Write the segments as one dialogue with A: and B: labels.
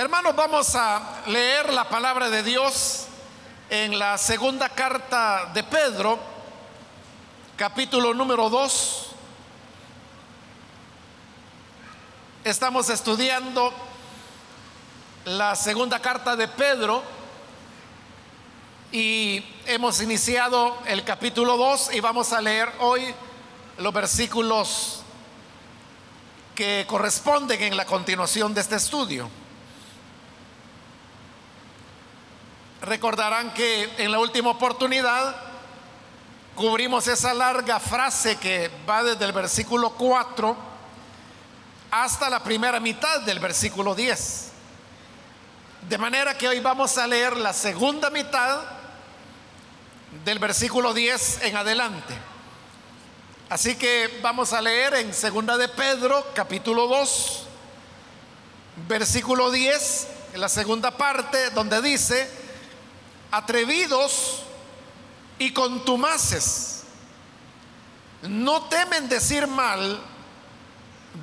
A: Hermanos, vamos a leer la palabra de Dios en la segunda carta de Pedro, capítulo número 2. Estamos estudiando la segunda carta de Pedro y hemos iniciado el capítulo 2 y vamos a leer hoy los versículos que corresponden en la continuación de este estudio. Recordarán que en la última oportunidad cubrimos esa larga frase que va desde el versículo 4 hasta la primera mitad del versículo 10. De manera que hoy vamos a leer la segunda mitad del versículo 10 en adelante. Así que vamos a leer en segunda de Pedro, capítulo 2, versículo 10, en la segunda parte donde dice, atrevidos y contumaces, no temen decir mal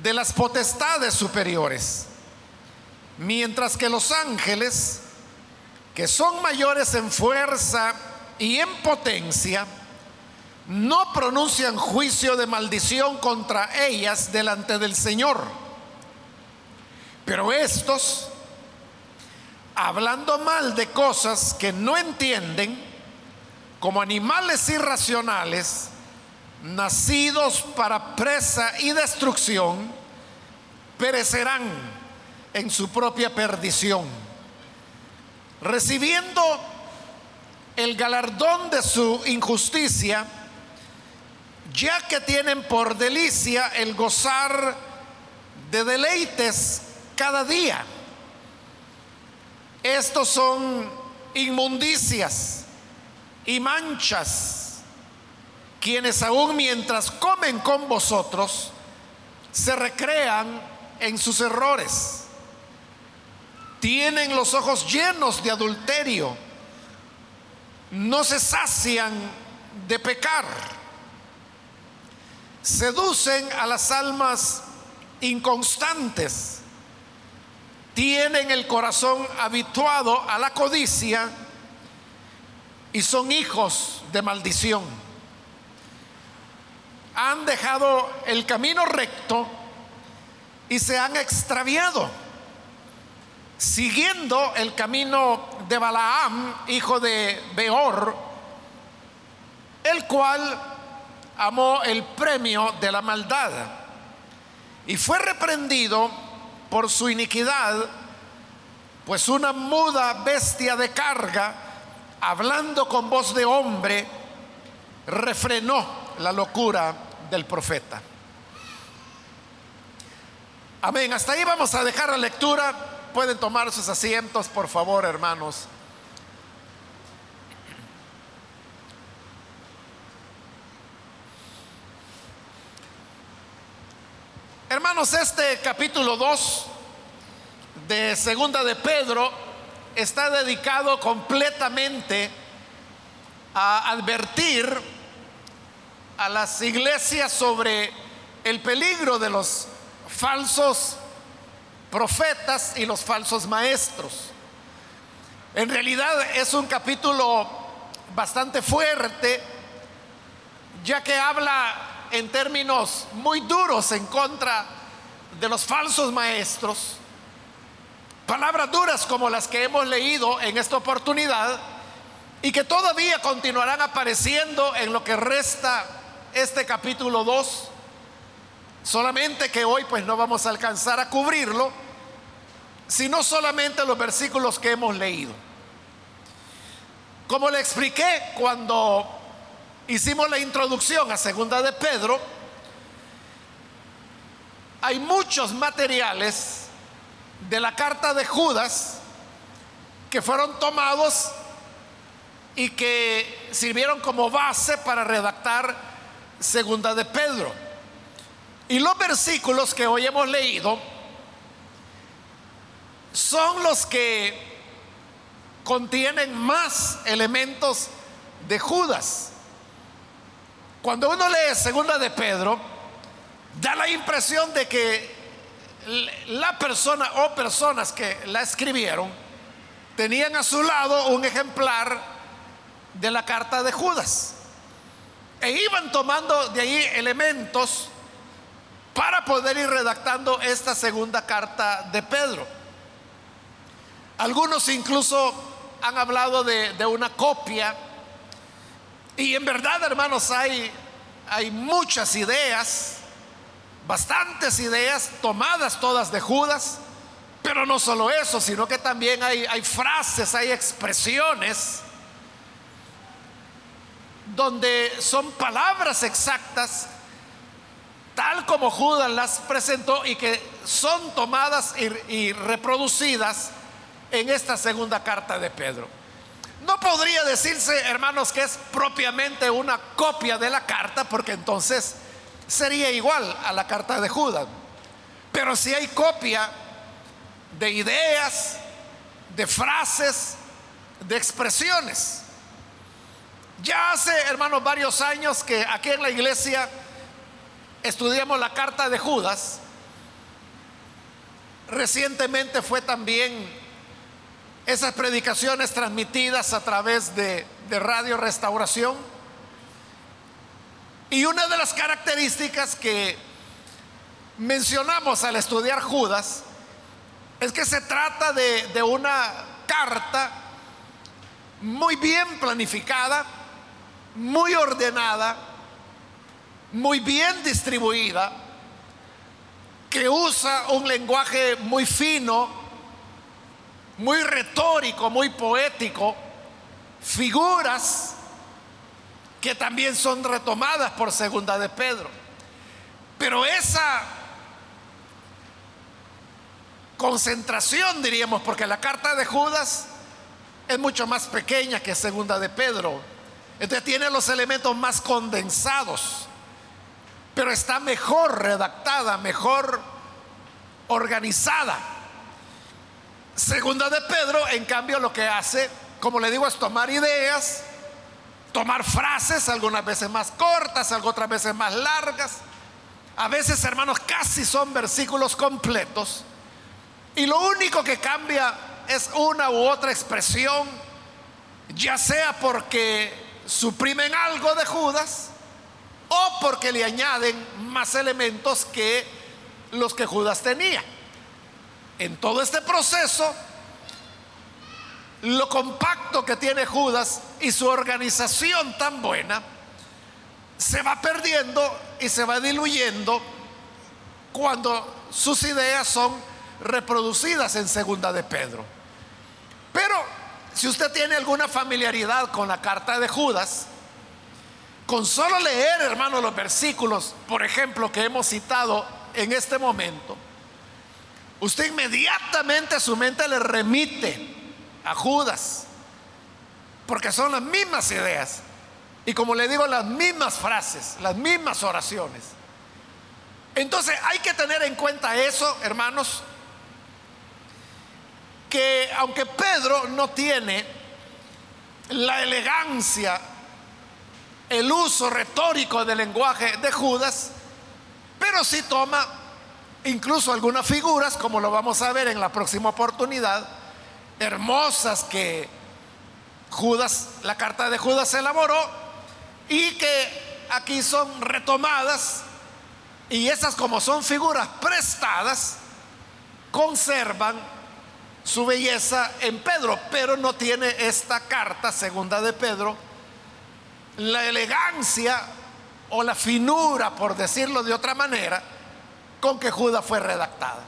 A: de las potestades superiores, mientras que los ángeles, que son mayores en fuerza y en potencia, no pronuncian juicio de maldición contra ellas delante del Señor. Pero estos hablando mal de cosas que no entienden, como animales irracionales, nacidos para presa y destrucción, perecerán en su propia perdición, recibiendo el galardón de su injusticia, ya que tienen por delicia el gozar de deleites cada día estos son inmundicias y manchas, quienes aún mientras comen con vosotros, se recrean en sus errores. Tienen los ojos llenos de adulterio, no se sacian de pecar, seducen a las almas inconstantes tienen el corazón habituado a la codicia y son hijos de maldición. Han dejado el camino recto y se han extraviado, siguiendo el camino de Balaam, hijo de Beor, el cual amó el premio de la maldad y fue reprendido por su iniquidad, pues una muda bestia de carga, hablando con voz de hombre, refrenó la locura del profeta. Amén. Hasta ahí vamos a dejar la lectura. Pueden tomar sus asientos, por favor, hermanos. Hermanos, este capítulo 2 de Segunda de Pedro está dedicado completamente a advertir a las iglesias sobre el peligro de los falsos profetas y los falsos maestros. En realidad es un capítulo bastante fuerte, ya que habla en términos muy duros en contra de los falsos maestros, palabras duras como las que hemos leído en esta oportunidad y que todavía continuarán apareciendo en lo que resta este capítulo 2, solamente que hoy pues no vamos a alcanzar a cubrirlo, sino solamente los versículos que hemos leído. Como le expliqué cuando hicimos la introducción a segunda de Pedro, hay muchos materiales de la carta de Judas que fueron tomados y que sirvieron como base para redactar segunda de Pedro. Y los versículos que hoy hemos leído son los que contienen más elementos de Judas. Cuando uno lee segunda de Pedro, da la impresión de que la persona o personas que la escribieron tenían a su lado un ejemplar de la carta de Judas e iban tomando de ahí elementos para poder ir redactando esta segunda carta de Pedro. Algunos incluso han hablado de, de una copia y en verdad hermanos hay, hay muchas ideas bastantes ideas tomadas todas de Judas, pero no solo eso, sino que también hay, hay frases, hay expresiones donde son palabras exactas, tal como Judas las presentó y que son tomadas y, y reproducidas en esta segunda carta de Pedro. No podría decirse, hermanos, que es propiamente una copia de la carta, porque entonces sería igual a la carta de Judas. Pero si hay copia de ideas, de frases, de expresiones. Ya hace, hermanos, varios años que aquí en la iglesia estudiamos la carta de Judas. Recientemente fue también esas predicaciones transmitidas a través de, de Radio Restauración. Y una de las características que mencionamos al estudiar Judas es que se trata de, una carta muy bien planificada, muy ordenada, muy bien distribuida, que usa un lenguaje muy fino, muy retórico, muy poético, figuras que también son retomadas por segunda de Pedro. Pero esa concentración, diríamos, porque la carta de Judas es mucho más pequeña que segunda de Pedro. Entonces tiene los elementos más condensados, pero está mejor redactada, mejor organizada. Segunda de Pedro, en cambio, lo que hace, como le digo, es tomar ideas, tomar frases, algunas veces más cortas, otras veces más largas. A veces, hermanos, casi son versículos completos. Y lo único que cambia es una u otra expresión, ya sea porque suprimen algo de Judas o porque le añaden más elementos que los que Judas tenía. En todo este proceso, lo compacto que tiene Judas y su organización tan buena se va perdiendo y se va diluyendo cuando sus ideas son reproducidas en segunda de Pedro. Pero si usted tiene alguna familiaridad con la carta de Judas, con solo leer, hermano, los versículos, por ejemplo, que hemos citado en este momento, usted inmediatamente a su mente le remite a Judas, porque son las mismas ideas. Y como le digo, las mismas frases, las mismas oraciones. Entonces hay que tener en cuenta eso, hermanos, que aunque Pedro no tiene la elegancia, el uso retórico del lenguaje de Judas, pero sí toma incluso algunas figuras, como lo vamos a ver en la próxima oportunidad, hermosas que Judas, la carta de Judas elaboró y que aquí son retomadas y esas como son figuras prestadas, conservan su belleza en Pedro, pero no tiene esta carta segunda de Pedro la elegancia o la finura, por decirlo de otra manera, con que Judas fue redactada.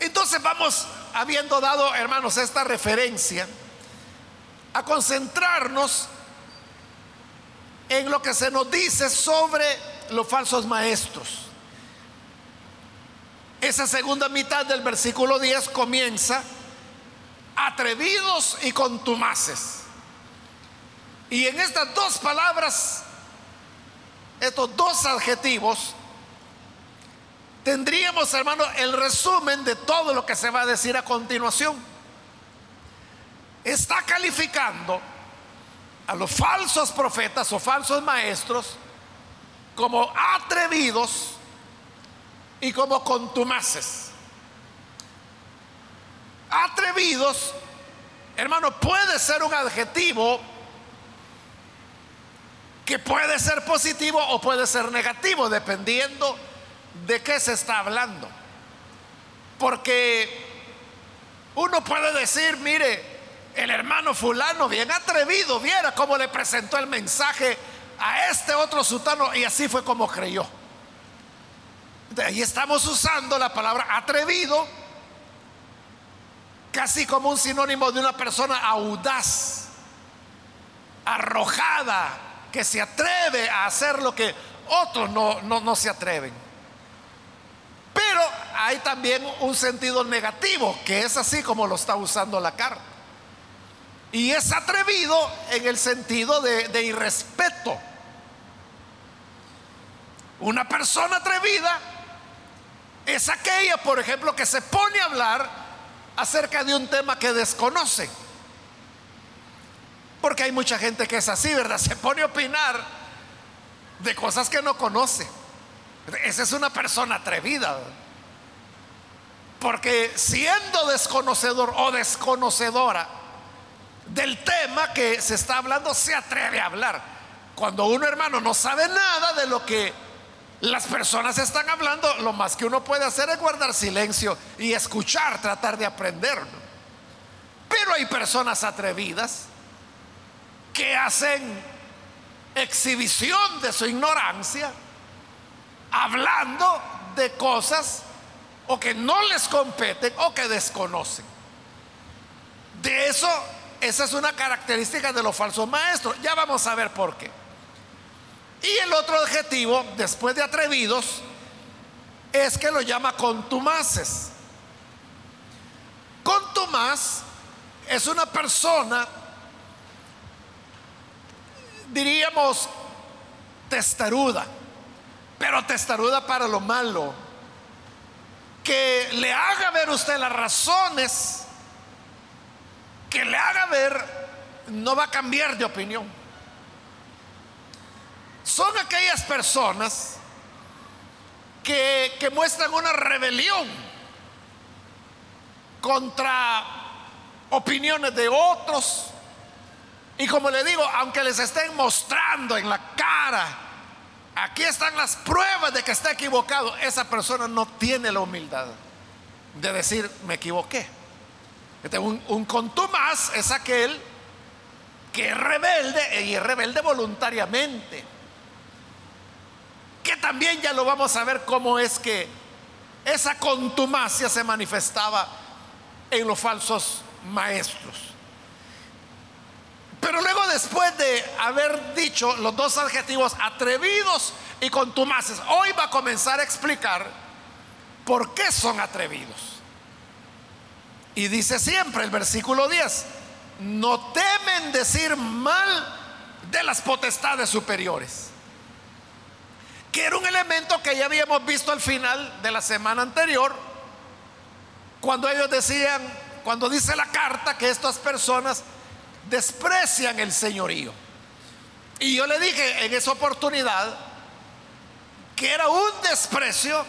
A: Entonces vamos habiendo dado, hermanos, esta referencia, a concentrarnos en lo que se nos dice sobre los falsos maestros. Esa segunda mitad del versículo 10 comienza atrevidos y contumaces. Y en estas dos palabras, estos dos adjetivos, tendríamos, hermano, el resumen de todo lo que se va a decir a continuación. Está calificando a los falsos profetas o falsos maestros como atrevidos y como contumaces. Atrevidos, hermano, puede ser un adjetivo que puede ser positivo o puede ser negativo, dependiendo de qué se está hablando. Porque uno puede decir, mire, el hermano fulano bien atrevido, viera cómo le presentó el mensaje a este otro sultano y así fue como creyó. De ahí estamos usando la palabra atrevido casi como un sinónimo de una persona audaz, arrojada, que se atreve a hacer lo que otros no, no, no se atreven. Pero hay también un sentido negativo, que es así como lo está usando la carta. Y es atrevido en el sentido de, de irrespeto. Una persona atrevida es aquella, por ejemplo, que se pone a hablar acerca de un tema que desconoce. Porque hay mucha gente que es así, ¿verdad? Se pone a opinar de cosas que no conoce. Esa es una persona atrevida. Porque siendo desconocedor o desconocedora, del tema que se está hablando se atreve a hablar. Cuando uno hermano no sabe nada de lo que las personas están hablando, lo más que uno puede hacer es guardar silencio y escuchar, tratar de aprender. Pero hay personas atrevidas que hacen exhibición de su ignorancia, hablando de cosas o que no les competen o que desconocen. De eso esa es una característica de los falsos maestros. Ya vamos a ver por qué. Y el otro adjetivo, después de atrevidos, es que lo llama contumaces. Contumaz es una persona, diríamos, testaruda, pero testaruda para lo malo, que le haga ver usted las razones que le haga ver no va a cambiar de opinión. Son aquellas personas que, que muestran una rebelión contra opiniones de otros. Y como le digo, aunque les estén mostrando en la cara, aquí están las pruebas de que está equivocado, esa persona no tiene la humildad de decir, me equivoqué. Este, un, contumaz es aquel que es rebelde y es rebelde voluntariamente. Que también ya lo vamos a ver cómo es que esa contumacia se manifestaba en los falsos maestros. Pero luego después de haber dicho los dos adjetivos atrevidos y contumaces, hoy va a comenzar a explicar por qué son atrevidos. Y dice siempre el versículo 10, no temen decir mal de las potestades superiores. Que era un elemento que ya habíamos visto al final de la semana anterior, cuando ellos decían, cuando dice la carta que estas personas desprecian el señorío. Y yo le dije en esa oportunidad que era un desprecio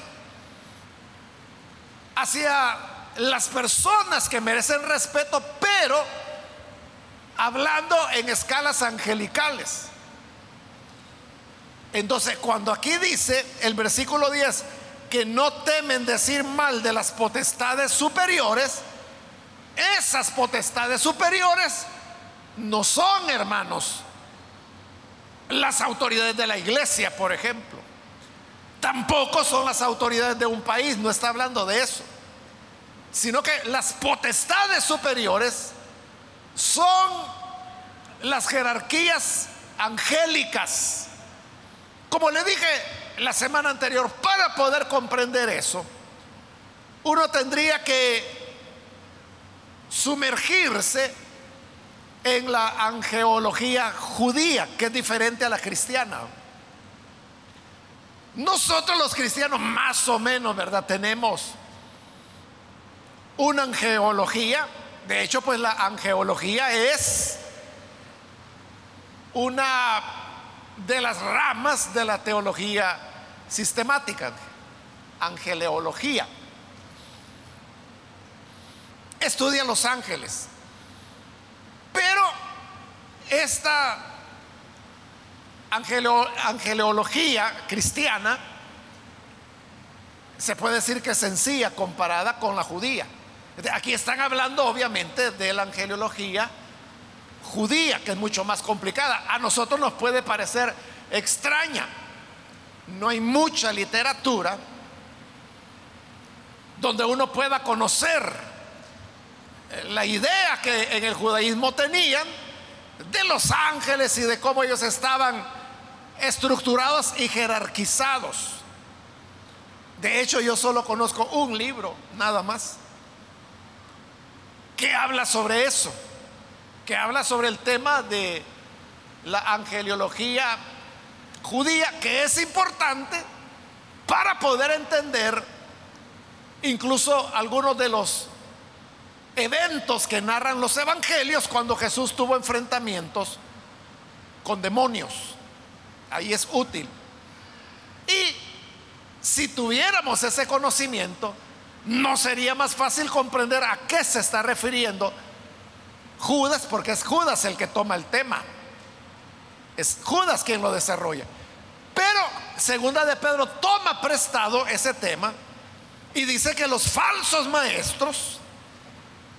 A: hacia las personas que merecen respeto, pero hablando en escalas angelicales. Entonces, cuando aquí dice el versículo 10 que no temen decir mal de las potestades superiores, esas potestades superiores no son, hermanos, las autoridades de la iglesia, por ejemplo. Tampoco son las autoridades de un país, no está hablando de eso sino que las potestades superiores son las jerarquías angélicas. Como le dije la semana anterior, para poder comprender eso, uno tendría que sumergirse en la angeología judía, que es diferente a la cristiana. Nosotros los cristianos más o menos, ¿verdad? Tenemos una angeología. De hecho, pues la angeología es una de las ramas de la teología sistemática. angeleología. Estudia los ángeles. Esta angeleología cristiana se puede decir que es sencilla comparada con la judía. Aquí están hablando obviamente de la angeleología judía, que es mucho más complicada. A nosotros nos puede parecer extraña. No hay mucha literatura donde uno pueda conocer la idea que en el judaísmo tenían de los ángeles y de cómo ellos estaban estructurados y jerarquizados. De hecho, yo solo conozco un libro, nada más, que habla sobre eso, que habla sobre el tema de la angeliología judía, que es importante para poder entender incluso algunos de los eventos que narran los evangelios cuando Jesús tuvo enfrentamientos con demonios. Ahí es útil. Y si tuviéramos ese conocimiento, no sería más fácil comprender a qué se está refiriendo Judas, porque es Judas el que toma el tema. Es Judas quien lo desarrolla. Pero segunda de Pedro toma prestado ese tema y dice que los falsos maestros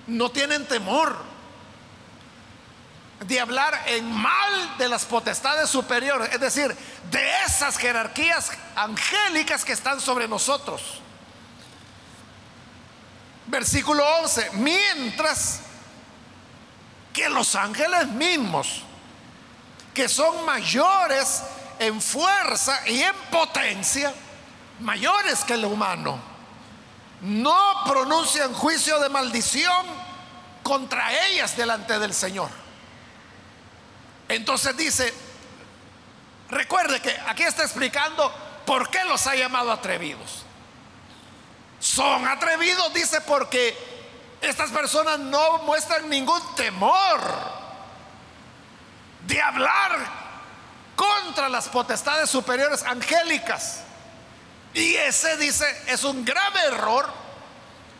A: no tienen temor de hablar en mal de las potestades superiores, es decir, de esas jerarquías angélicas que están sobre nosotros. Versículo 11, mientras que los ángeles mismos, que son mayores en fuerza y en potencia, mayores que el humano, no pronuncian juicio de maldición contra ellas delante del Señor. Entonces dice, recuerde que aquí está explicando por qué los ha llamado atrevidos. Son atrevidos, dice, porque estas personas no muestran ningún temor de hablar contra las potestades superiores angélicas. Y ese dice es un grave error,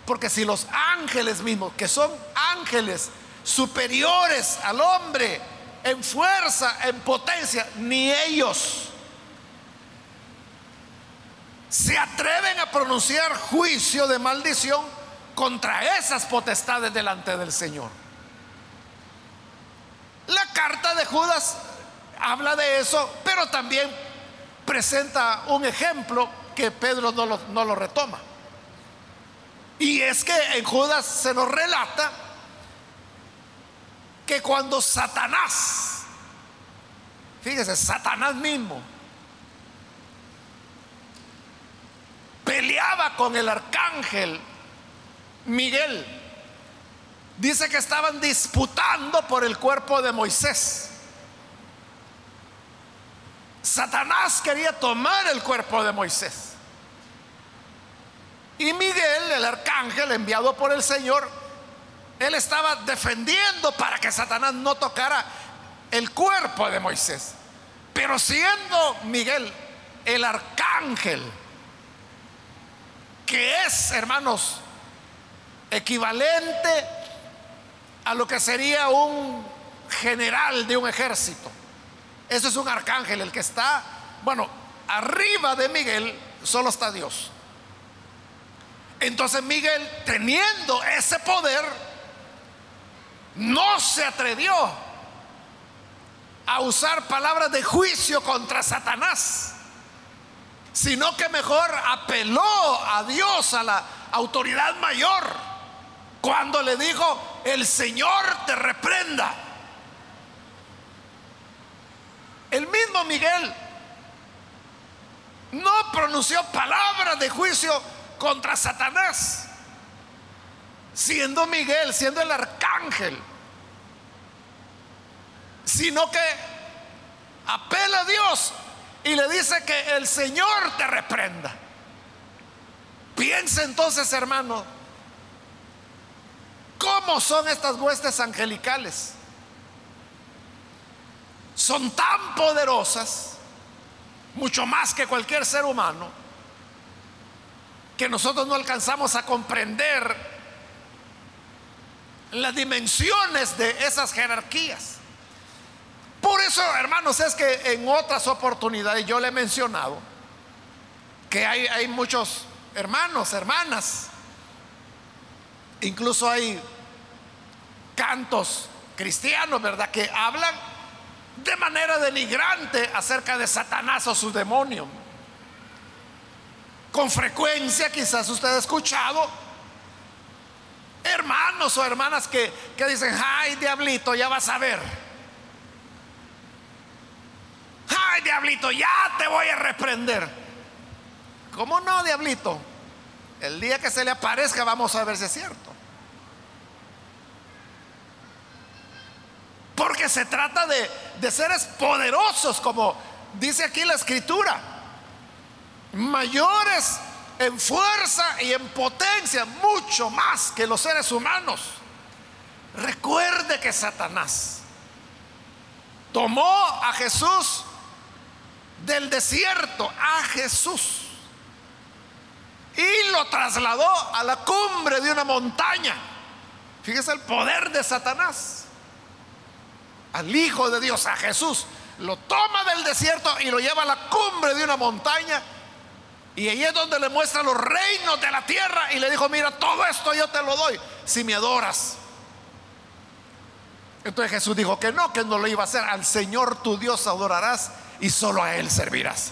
A: porque si los ángeles mismos, que son ángeles superiores al hombre en fuerza, en potencia, ni ellos se atreven a pronunciar juicio de maldición contra esas potestades delante del Señor. La carta de Judas habla de eso, pero también presenta un ejemplo que Pedro no lo, retoma. Y es que en Judas se nos relata que cuando Satanás, fíjese, Satanás mismo, peleaba con el arcángel Miguel, dice que estaban disputando por el cuerpo de Moisés. Satanás quería tomar el cuerpo de Moisés. Y Miguel, el arcángel enviado por el Señor, él estaba defendiendo para que Satanás no tocara el cuerpo de Moisés. Pero siendo Miguel el arcángel, que es, hermanos, equivalente a lo que sería un general de un ejército. Eso es un arcángel, el que está, bueno, arriba de Miguel solo está Dios. Entonces Miguel, teniendo ese poder, no se atrevió a usar palabras de juicio contra Satanás, sino que mejor apeló a Dios, a la autoridad mayor, cuando le dijo, el Señor te reprenda. El mismo Miguel no pronunció palabras de juicio contra Satanás, siendo Miguel, siendo el arcángel, sino que apela a Dios y le dice que el Señor te reprenda. Piensa entonces, hermano, ¿cómo son estas huestes angelicales? Son tan poderosas, mucho más que cualquier ser humano, que nosotros no alcanzamos a comprender las dimensiones de esas jerarquías. Por eso, hermanos, es que en otras oportunidades yo le he mencionado que hay, hay muchos hermanos, hermanas, incluso hay cantos cristianos, ¿verdad? Que hablan de manera denigrante acerca de Satanás o su demonio. Con frecuencia, quizás usted ha escuchado hermanos o hermanas que, que dicen, ay, diablito, ya vas a ver. Ay, diablito, ya te voy a reprender. ¿Cómo no, diablito? El día que se le aparezca vamos a ver si es cierto. Porque se trata de, de seres poderosos, como dice aquí la escritura. Mayores en fuerza y en potencia, mucho más que los seres humanos. Recuerde que Satanás tomó a Jesús del desierto, a Jesús, y lo trasladó a la cumbre de una montaña. Fíjese el poder de Satanás al Hijo de Dios, a Jesús, lo toma del desierto y lo lleva a la cumbre de una montaña. Y ahí es donde le muestra los reinos de la tierra y le dijo, mira, todo esto yo te lo doy si me adoras. Entonces Jesús dijo que no, que no lo iba a hacer. Al Señor tu Dios adorarás y solo a Él servirás.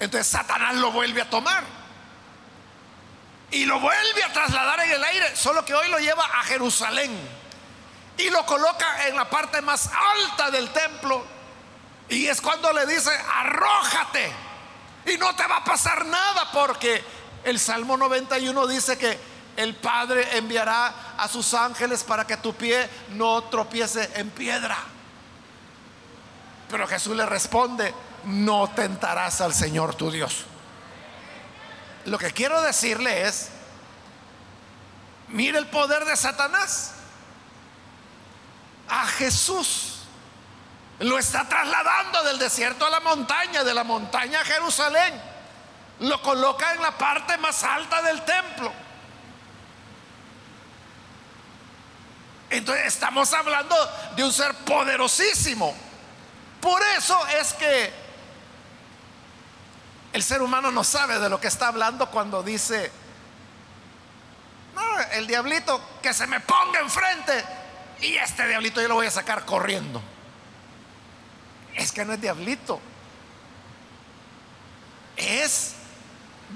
A: Entonces Satanás lo vuelve a tomar. Y lo vuelve a trasladar en el aire, solo que hoy lo lleva a Jerusalén y lo coloca en la parte más alta del templo. Y es cuando le dice, arrójate. Y no te va a pasar nada porque el Salmo 91 dice que el Padre enviará a sus ángeles para que tu pie no tropiece en piedra. Pero Jesús le responde, no tentarás al Señor tu Dios. Lo que quiero decirle es, mire el poder de Satanás a Jesús. Lo está trasladando del desierto a la montaña, de la montaña a Jerusalén. Lo coloca en la parte más alta del templo. Entonces estamos hablando de un ser poderosísimo. Por eso es que el ser humano no sabe de lo que está hablando cuando dice, no, el diablito que se me ponga enfrente y este diablito yo lo voy a sacar corriendo. Es que no es diablito. Es,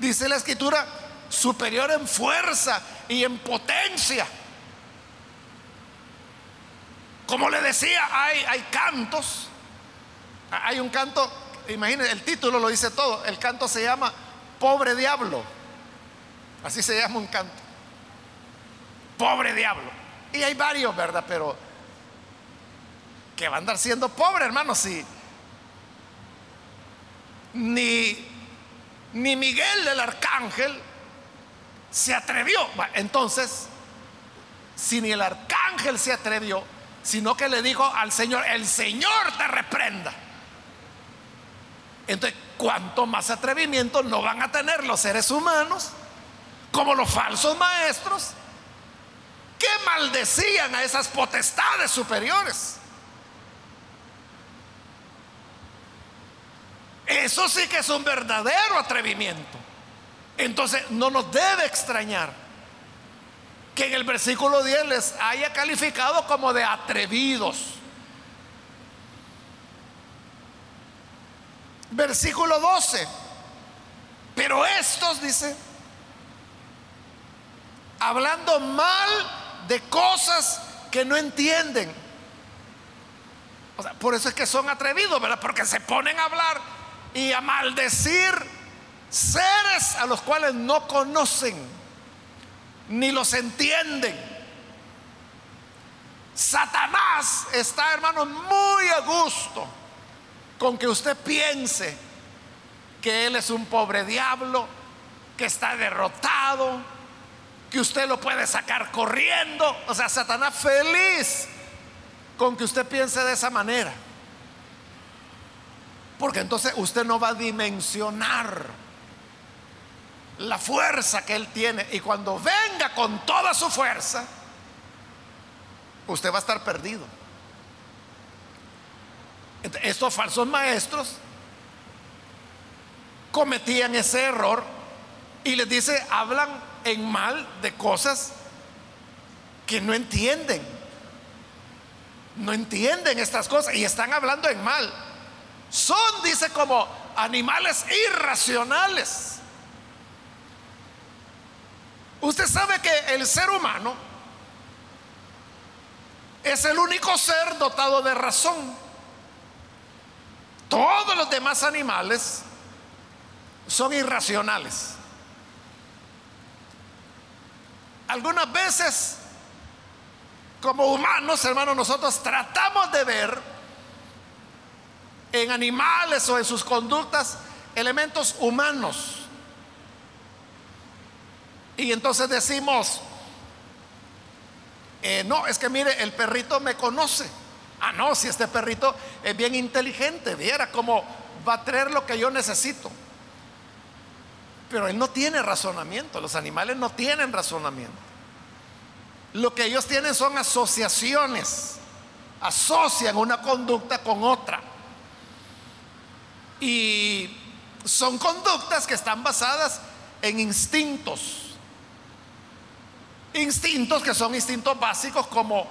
A: dice la escritura, superior en fuerza y en potencia. Como le decía, hay, hay cantos. Hay un canto, imagínense, el título lo dice todo. El canto se llama Pobre Diablo. Así se llama un canto. Pobre Diablo. Y hay varios, ¿verdad? Pero que va a andar siendo pobre, hermano, si ni, ni Miguel el arcángel se atrevió. Entonces, si ni el arcángel se atrevió, sino que le dijo al Señor, el Señor te reprenda. Entonces, ¿cuánto más atrevimiento no van a tener los seres humanos como los falsos maestros que maldecían a esas potestades superiores. Eso sí que es un verdadero atrevimiento. Entonces no nos debe extrañar que en el versículo 10 les haya calificado como de atrevidos. Versículo 12. Pero estos, dice, hablando mal de cosas que no entienden. por eso es que son atrevidos, ¿verdad? Porque se ponen a hablar y a maldecir seres a los cuales no conocen ni los entienden. Satanás está, hermano, muy a gusto con que usted piense que él es un pobre diablo, que está derrotado, que usted lo puede sacar corriendo. O sea, Satanás feliz con que usted piense de esa manera. Porque entonces usted no va a dimensionar la fuerza que Él tiene. Y cuando venga con toda su fuerza, usted va a estar perdido. Estos falsos maestros cometían ese error y les dice, hablan en mal de cosas que no entienden. No entienden estas cosas y están hablando en mal. Son, dice, como animales irracionales. Usted sabe que el ser humano es el único ser dotado de razón. Todos los demás animales son irracionales. Algunas veces, como humanos, hermanos, nosotros tratamos de ver en animales o en sus conductas elementos humanos. Y entonces decimos, eh, no, es que mire, el perrito me conoce. Ah, no, si este perrito es bien inteligente, viera cómo va a traer lo que yo necesito. Pero él no tiene razonamiento, los animales no tienen razonamiento. Lo que ellos tienen son asociaciones, asocian una conducta con otra. Y son conductas que están basadas en instintos. Instintos que son instintos básicos como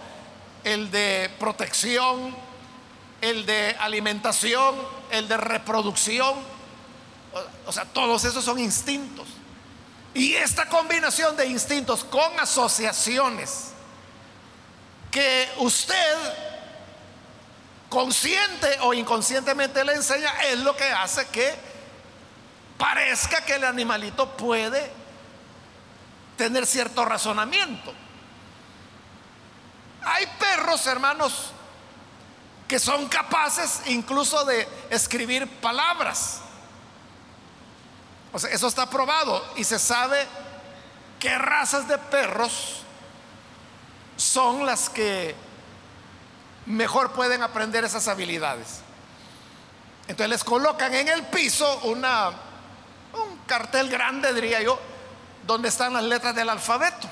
A: el de protección, el de alimentación, el de reproducción. O sea, todos esos son instintos. Y esta combinación de instintos con asociaciones que usted consciente o inconscientemente le enseña es lo que hace que parezca que el animalito puede tener cierto razonamiento. Hay perros, hermanos, que son capaces incluso de escribir palabras. O sea, eso está probado y se sabe qué razas de perros son las que mejor pueden aprender esas habilidades. Entonces les colocan en el piso una, un cartel grande, diría yo, donde están las letras del alfabeto.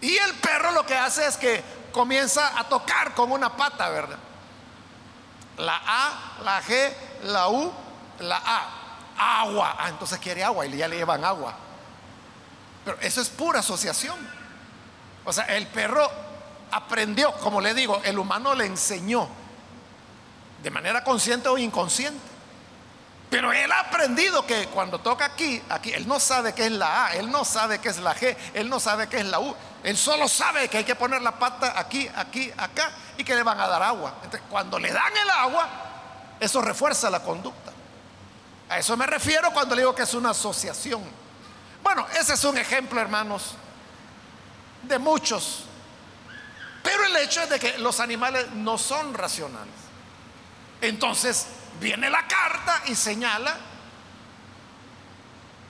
A: Y el perro lo que hace es que comienza a tocar con una pata, ¿verdad? La A, la G, la U, la A. Agua. Ah, entonces quiere agua y ya le llevan agua. Pero eso es pura asociación. O sea, el perro aprendió, como le digo, el humano le enseñó de manera consciente o inconsciente. Pero él ha aprendido que cuando toca aquí, aquí, él no sabe qué es la A, él no sabe qué es la G, él no sabe qué es la U. Él solo sabe que hay que poner la pata aquí, aquí, acá y que le van a dar agua. Entonces, cuando le dan el agua, eso refuerza la conducta. A eso me refiero cuando le digo que es una asociación. Bueno, ese es un ejemplo, hermanos, de muchos. Pero el hecho es de que los animales no son racionales. Entonces, viene la carta y señala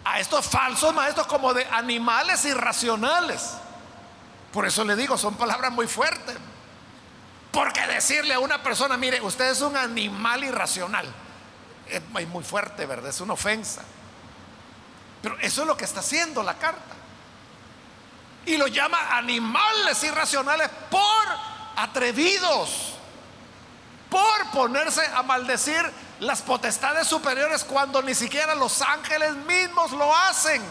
A: a estos falsos maestros como de animales irracionales. Por eso le digo, son palabras muy fuertes. Porque decirle a una persona, mire, usted es un animal irracional, es muy fuerte, ¿verdad? Es una ofensa. Pero eso es lo que está haciendo la carta. Y lo llama animales irracionales por atrevidos por ponerse a maldecir las potestades superiores cuando ni siquiera los ángeles mismos lo hacen.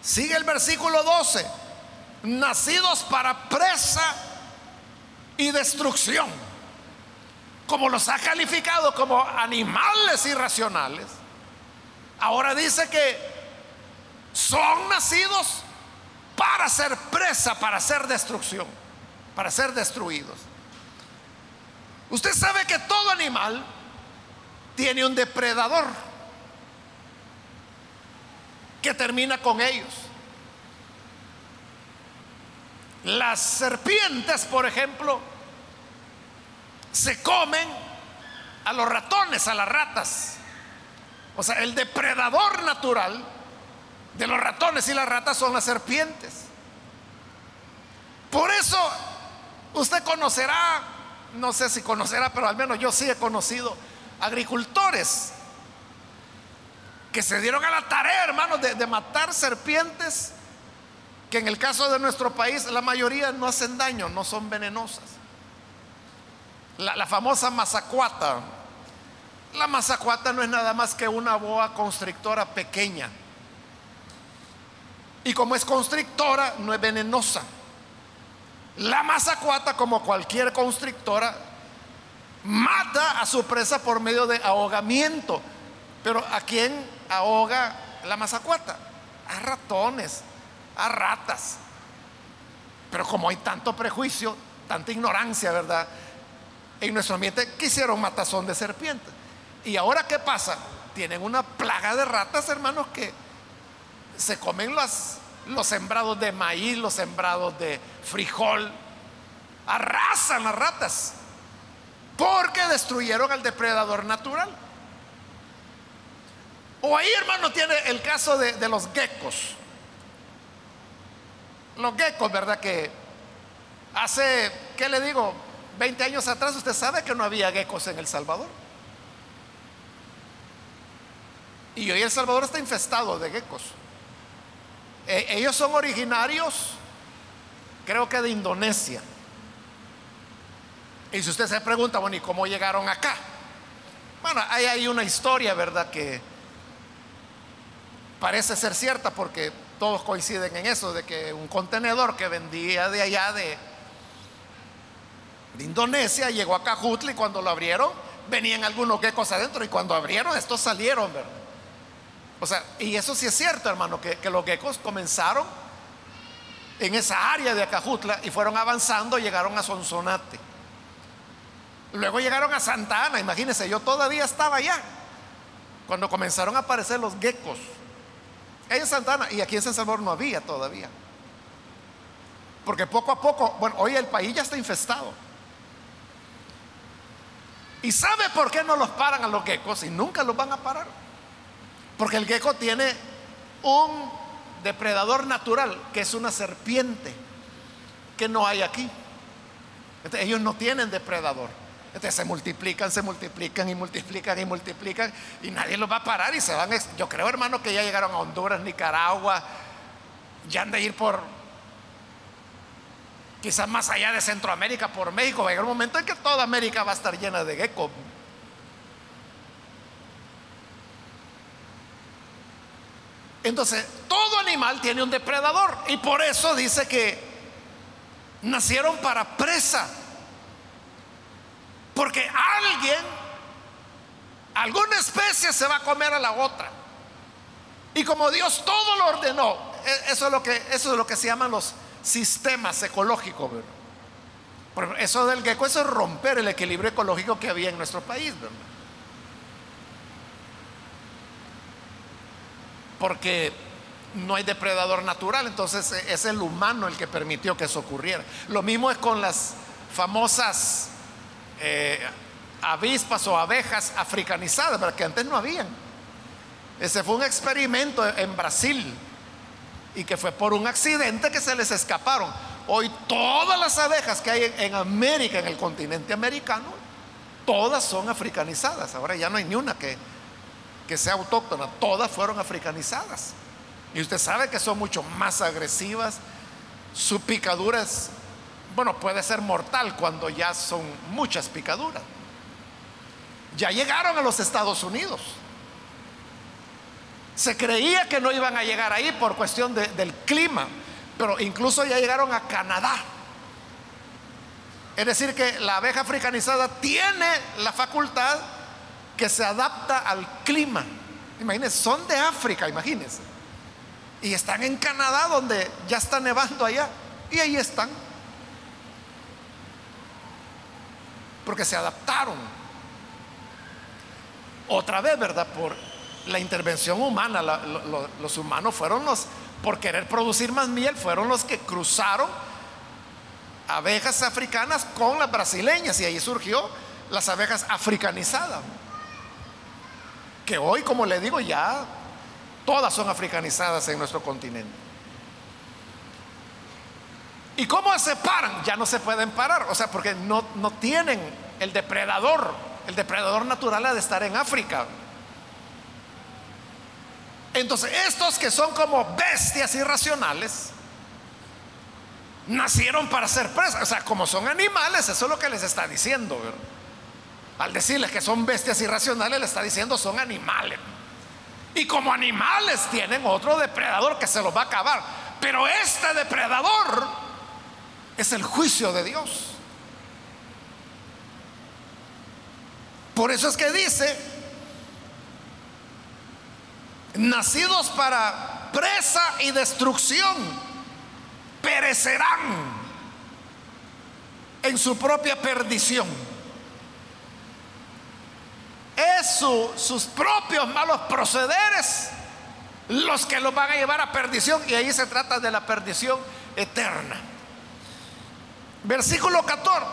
A: Sigue el versículo 12. Nacidos para presa y destrucción. Como los ha calificado como animales irracionales. Ahora dice que son nacidos para ser presa, para ser destrucción para ser destruidos. Usted sabe que todo animal tiene un depredador que termina con ellos. Las serpientes, por ejemplo, se comen a los ratones, a las ratas. O sea, el depredador natural de los ratones y las ratas son las serpientes. Por eso Usted conocerá, no sé si conocerá, pero al menos yo sí he conocido agricultores que se dieron a la tarea, hermanos, de, matar serpientes, que en el caso de nuestro país la mayoría no hacen daño, no son venenosas. La famosa mazacuata. La mazacuata no es nada más que una boa constrictora pequeña. Y como es constrictora, no es venenosa. La mazacuata, como cualquier constrictora, mata a su presa por medio de ahogamiento. Pero ¿a quién ahoga la mazacuata? A ratones, a ratas. Pero como hay tanto prejuicio, tanta ignorancia, ¿verdad? En nuestro ambiente quisieron matazón de serpientes. ¿Y ahora qué pasa? Tienen una plaga de ratas, hermanos, que se comen los, los sembrados de maíz, los sembrados de frijol. Arrasan las ratas. Porque destruyeron al depredador natural. O ahí, hermano, tiene el caso de, de los geckos. Los geckos, ¿verdad? Que hace, ¿qué le digo? 20 años atrás usted sabe que no había geckos en El Salvador. Y hoy El Salvador está infestado de geckos. E- ellos son originarios, creo que de Indonesia. Y si usted se pregunta, bueno, ¿y cómo llegaron acá? Bueno, hay ahí una historia, ¿verdad? Que parece ser cierta porque todos coinciden en eso, de que un contenedor que vendía de allá de, Indonesia llegó a Cajutla y cuando lo abrieron venían algunos geckos adentro y cuando abrieron estos salieron, ¿verdad? O sea, y eso sí es cierto, hermano, que, los geckos comenzaron en esa área de Acajutla y fueron avanzando, llegaron a Sonsonate. Luego llegaron a Santa Ana, imagínense, yo todavía estaba allá cuando comenzaron a aparecer los geckos. En Santa Ana, y aquí en San Salvador no había todavía. Porque poco a poco, bueno, hoy el país ya está infestado. ¿Y sabe por qué no los paran a los geckos y nunca los van a parar? Porque el gecko tiene un depredador natural, que es una serpiente, que no hay aquí. Entonces, ellos no tienen depredador. Entonces se multiplican, se multiplican y multiplican y multiplican y nadie los va a parar y se van. Yo creo, hermano, que ya llegaron a Honduras, Nicaragua, ya han de ir por quizás más allá de Centroamérica, por México. Va a llegar un momento en que toda América va a estar llena de gecko. Entonces, todo animal tiene un depredador y por eso dice que nacieron para presa. Porque alguien, alguna especie se va a comer a la otra. Y como Dios todo lo ordenó, e, eso es lo que, eso es lo que se llaman los sistemas ecológicos. eso del gecko, eso es romper el equilibrio ecológico que había en nuestro país. ¿verdad? Porque no hay depredador natural, entonces es el humano el que permitió que eso ocurriera. Lo mismo es con las famosas eh, avispas o abejas africanizadas, porque antes no habían. Ese fue un experimento en Brasil y que fue por un accidente que se les escaparon. Hoy todas las abejas que hay en, en América, en el continente americano, todas son africanizadas. Ahora ya no hay ni una que que sea autóctona, todas fueron africanizadas. Y usted sabe que son mucho más agresivas. Su picadura es, bueno, puede ser mortal cuando ya son muchas picaduras. Ya llegaron a los Estados Unidos. Se creía que no iban a llegar ahí por cuestión de, del clima, pero incluso ya llegaron a Canadá. Es decir, que la abeja africanizada tiene la facultad que se adapta al clima. Imagínense, son de África, imagínense. Y están en Canadá donde ya está nevando allá. Y ahí están. Porque se adaptaron. Otra vez, ¿verdad? Por la intervención humana. Los humanos fueron los, por querer producir más miel, fueron los que cruzaron abejas africanas con las brasileñas. Y ahí surgió las abejas africanizadas que hoy, como le digo, ya todas son africanizadas en nuestro continente. ¿Y cómo se paran? Ya no se pueden parar, o sea, porque no, no tienen el depredador. El depredador natural ha de estar en África. Entonces, estos que son como bestias irracionales, nacieron para ser presas. O sea, como son animales, eso es lo que les está diciendo. Al decirles que son bestias irracionales, le está diciendo son animales. Y como animales tienen otro depredador que se los va a acabar. Pero este depredador es el juicio de Dios. Por eso es que dice, nacidos para presa y destrucción, perecerán en su propia perdición. Sus propios malos procederes los que los van a llevar a perdición y ahí se trata de la perdición eterna. Versículo 14,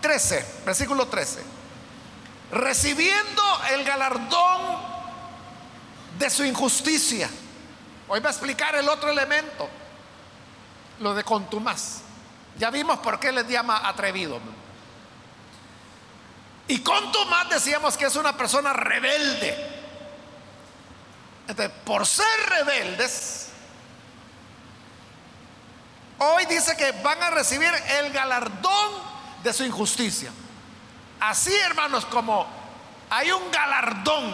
A: 13, versículo 13 recibiendo el galardón de su injusticia. Hoy va a explicar el otro elemento, lo de contumaz. Ya vimos por qué les llama atrevido. Y contumaz decíamos que es una persona rebelde. Entonces, por ser rebeldes, hoy dice que van a recibir el galardón de su injusticia. Así, hermanos, como hay un galardón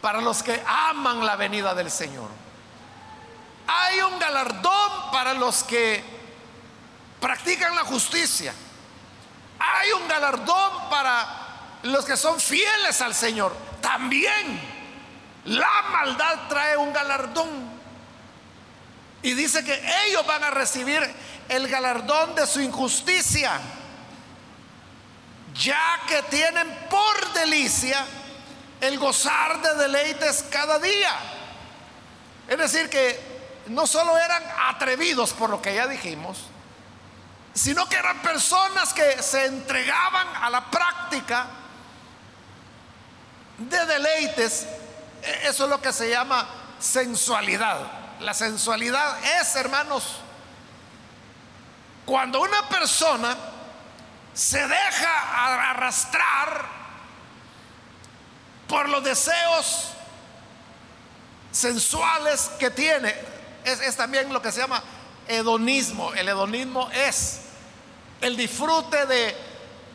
A: para los que aman la venida del Señor. Hay un galardón para los que practican la justicia. Hay un galardón para los que son fieles al Señor. También la maldad trae un galardón. Y dice que ellos van a recibir el galardón de su injusticia ya que tienen por delicia el gozar de deleites cada día. Es decir, que no solo eran atrevidos por lo que ya dijimos, sino que eran personas que se entregaban a la práctica de deleites. E-, eso es lo que se llama sensualidad. La sensualidad es, hermanos, cuando una persona se deja arrastrar por los deseos sensuales que tiene. Es, también lo que se llama hedonismo. El hedonismo es el disfrute de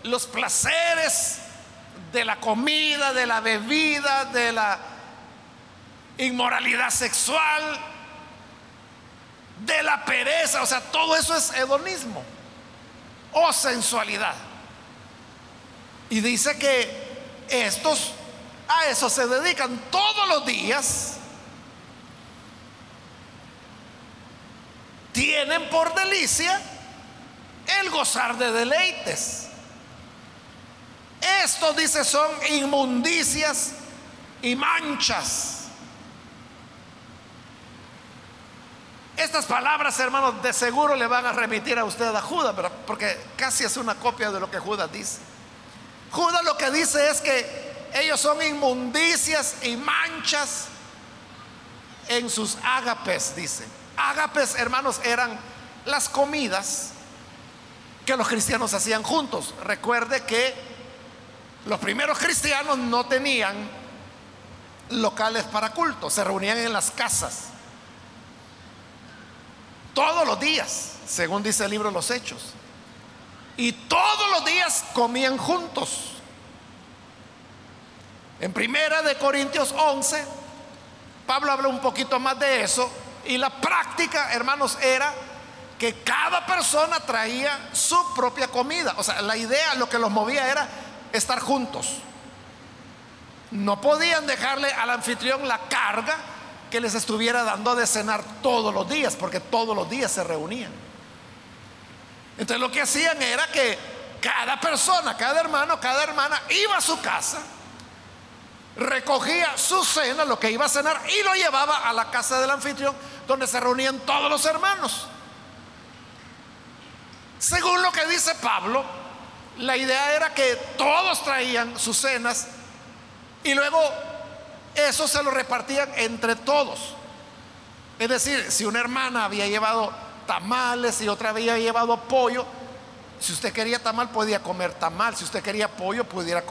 A: los placeres de la comida, de la bebida, de la inmoralidad sexual, de la pereza. O sea, todo eso es hedonismo o sensualidad. Y dice que estos a eso se dedican todos los días. Tienen por delicia el gozar de deleites. Estos, dice, son inmundicias y manchas Estas palabras, hermanos, de seguro le van a remitir a usted a Judas, porque casi es una copia de lo que Judas dice. Judas lo que dice es que ellos son inmundicias y manchas en sus ágapes, dice. Ágapes, hermanos, eran las comidas que los cristianos hacían juntos. Recuerde que los primeros cristianos no tenían locales para culto, se reunían en las casas. Todos los días, según dice el libro de los Hechos. Y todos los días comían juntos. En primera de Corintios 11, Pablo habla un poquito más de eso. Y la práctica, hermanos, era que cada persona traía su propia comida. O sea, la idea, lo que los movía era estar juntos. No podían dejarle al anfitrión la carga que les estuviera dando de cenar todos los días, porque todos los días se reunían. Entonces lo que hacían era que cada persona, cada hermano, cada hermana iba a su casa, recogía su cena, lo que iba a cenar, y lo llevaba a la casa del anfitrión, donde se reunían todos los hermanos. Según lo que dice Pablo, la idea era que todos traían sus cenas y luego eso se lo repartían entre todos. Es decir, si una hermana había llevado tamales y otra había llevado pollo, si usted quería tamal podía comer tamal, si usted quería pollo pudiera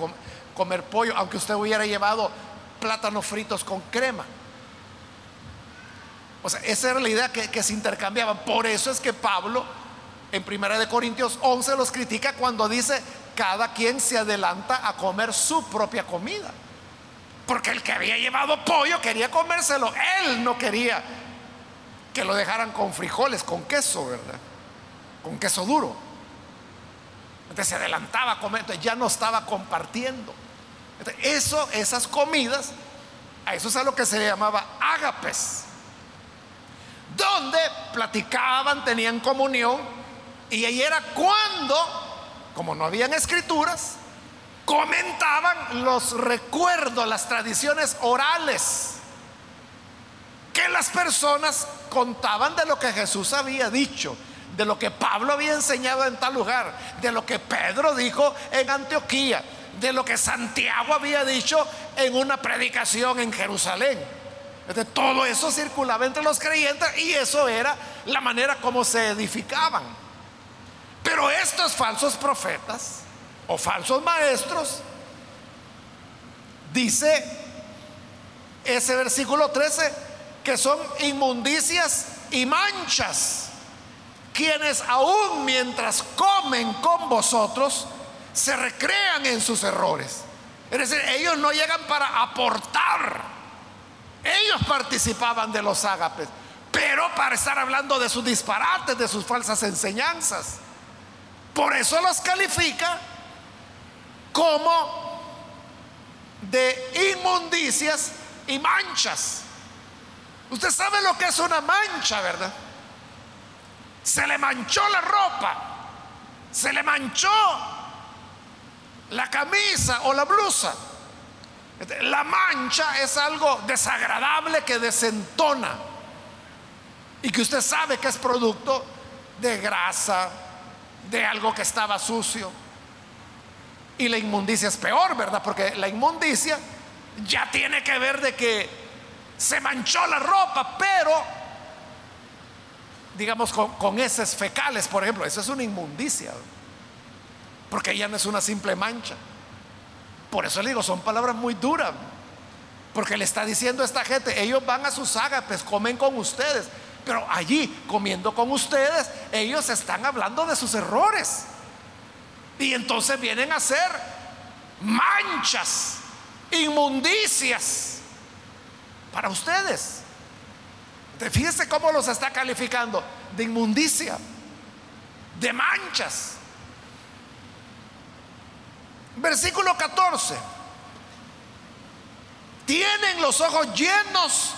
A: comer pollo, aunque usted hubiera llevado plátanos fritos con crema. O sea, esa era la idea que, que se intercambiaban. Por eso es que Pablo en 1 Corintios 11 los critica cuando dice, cada quien se adelanta a comer su propia comida. Porque el que había llevado pollo quería comérselo. Él no quería que lo dejaran con frijoles, con queso, ¿verdad? Con queso duro. Entonces se adelantaba a comer, entonces ya no estaba compartiendo. eso, esas comidas, a eso es a lo que se le llamaba ágapes. Donde platicaban, tenían comunión, y ahí era cuando, como no habían escrituras, comentaban los recuerdos, las tradiciones orales que las personas contaban de lo que Jesús había dicho, de lo que Pablo había enseñado en tal lugar, de lo que Pedro dijo en Antioquía, de lo que Santiago había dicho en una predicación en Jerusalén. todo eso circulaba entre los creyentes y eso era la manera como se edificaban. Pero estos falsos profetas o falsos maestros, dice ese versículo 13, que son inmundicias y manchas, quienes aún mientras comen con vosotros, se recrean en sus errores. Es decir, ellos no llegan para aportar. Ellos participaban de los ágapes, pero para estar hablando de sus disparates, de sus falsas enseñanzas. Por eso los califica como de inmundicias y manchas. Usted sabe lo que es una mancha, ¿verdad? Se le manchó la ropa, se le manchó la camisa o la blusa. La mancha es algo desagradable que desentona y que usted sabe que es producto de grasa, de algo que estaba sucio. Y la inmundicia es peor, ¿verdad? Porque la inmundicia ya tiene que ver de que se manchó la ropa, pero digamos con, con heces fecales, por ejemplo, eso es una inmundicia. Porque ya no es una simple mancha. Por eso le digo, son palabras muy duras. Porque le está diciendo a esta gente, ellos van a sus ágapes, comen con ustedes, pero allí, comiendo con ustedes, ellos están hablando de sus errores. Y entonces vienen a ser manchas, inmundicias para ustedes. Fíjense cómo los está calificando de inmundicia, de manchas. Versículo 14. Tienen los ojos llenos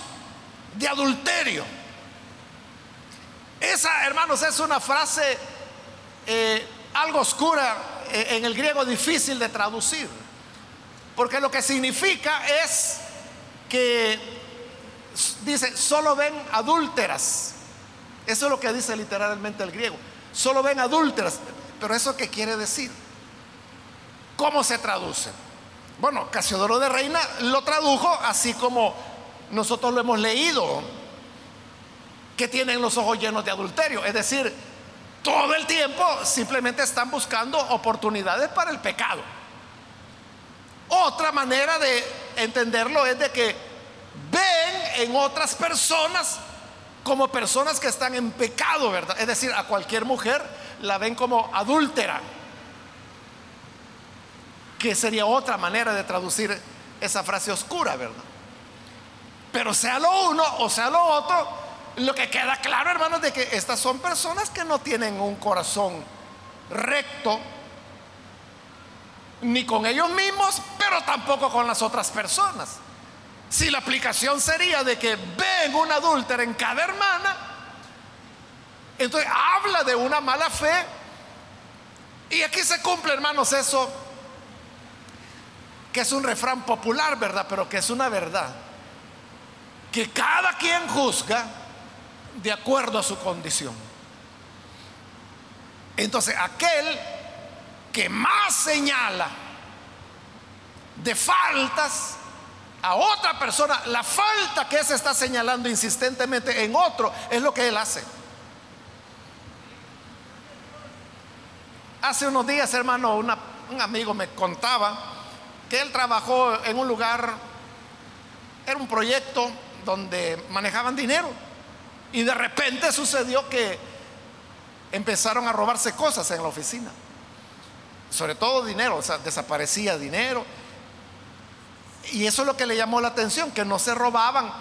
A: de adulterio esa, hermanos, es una frase eh, algo oscura eh, en el griego, difícil de traducir. Porque lo que significa es que dice, solo ven adúlteras. Eso es lo que dice literalmente el griego. Solo ven adúlteras. Pero eso qué quiere decir? ¿Cómo se traduce? Bueno, Casiodoro de Reina lo tradujo así como nosotros lo hemos leído que tienen los ojos llenos de adulterio. Es decir, todo el tiempo simplemente están buscando oportunidades para el pecado. Otra manera de entenderlo es de que ven en otras personas como personas que están en pecado, ¿verdad? Es decir, a cualquier mujer la ven como adúltera, que sería otra manera de traducir esa frase oscura, ¿verdad? Pero sea lo uno o sea lo otro, lo que queda claro, hermanos, de que estas son personas que no tienen un corazón recto, ni con ellos mismos, pero tampoco con las otras personas. Si la aplicación sería de que ven una adúltera en cada hermana, entonces habla de una mala fe. Y aquí se cumple, hermanos, eso, que es un refrán popular, ¿verdad? Pero que es una verdad. Que cada quien juzga de acuerdo a su condición. Entonces, aquel que más señala de faltas a otra persona, la falta que se está señalando insistentemente en otro, es lo que él hace. Hace unos días, hermano, un amigo me contaba que él trabajó en un lugar, era un proyecto donde manejaban dinero Y de repente sucedió que empezaron a robarse cosas en la oficina. Sobre todo dinero, o sea, desaparecía dinero. Y eso es lo que le llamó la atención, que no se robaban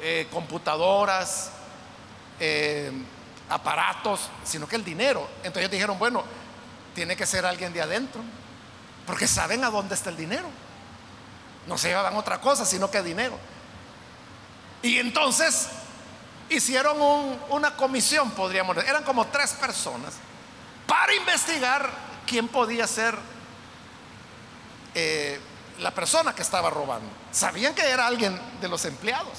A: eh, computadoras, eh, aparatos, sino que el dinero. Entonces ellos dijeron, bueno, tiene que ser alguien de adentro, porque saben a dónde está el dinero. No se llevaban otra cosa, sino que dinero. Y entonces hicieron una comisión, podríamos decir, eran como tres personas, para investigar quién podía ser eh, la persona que estaba robando. Sabían que era alguien de los empleados.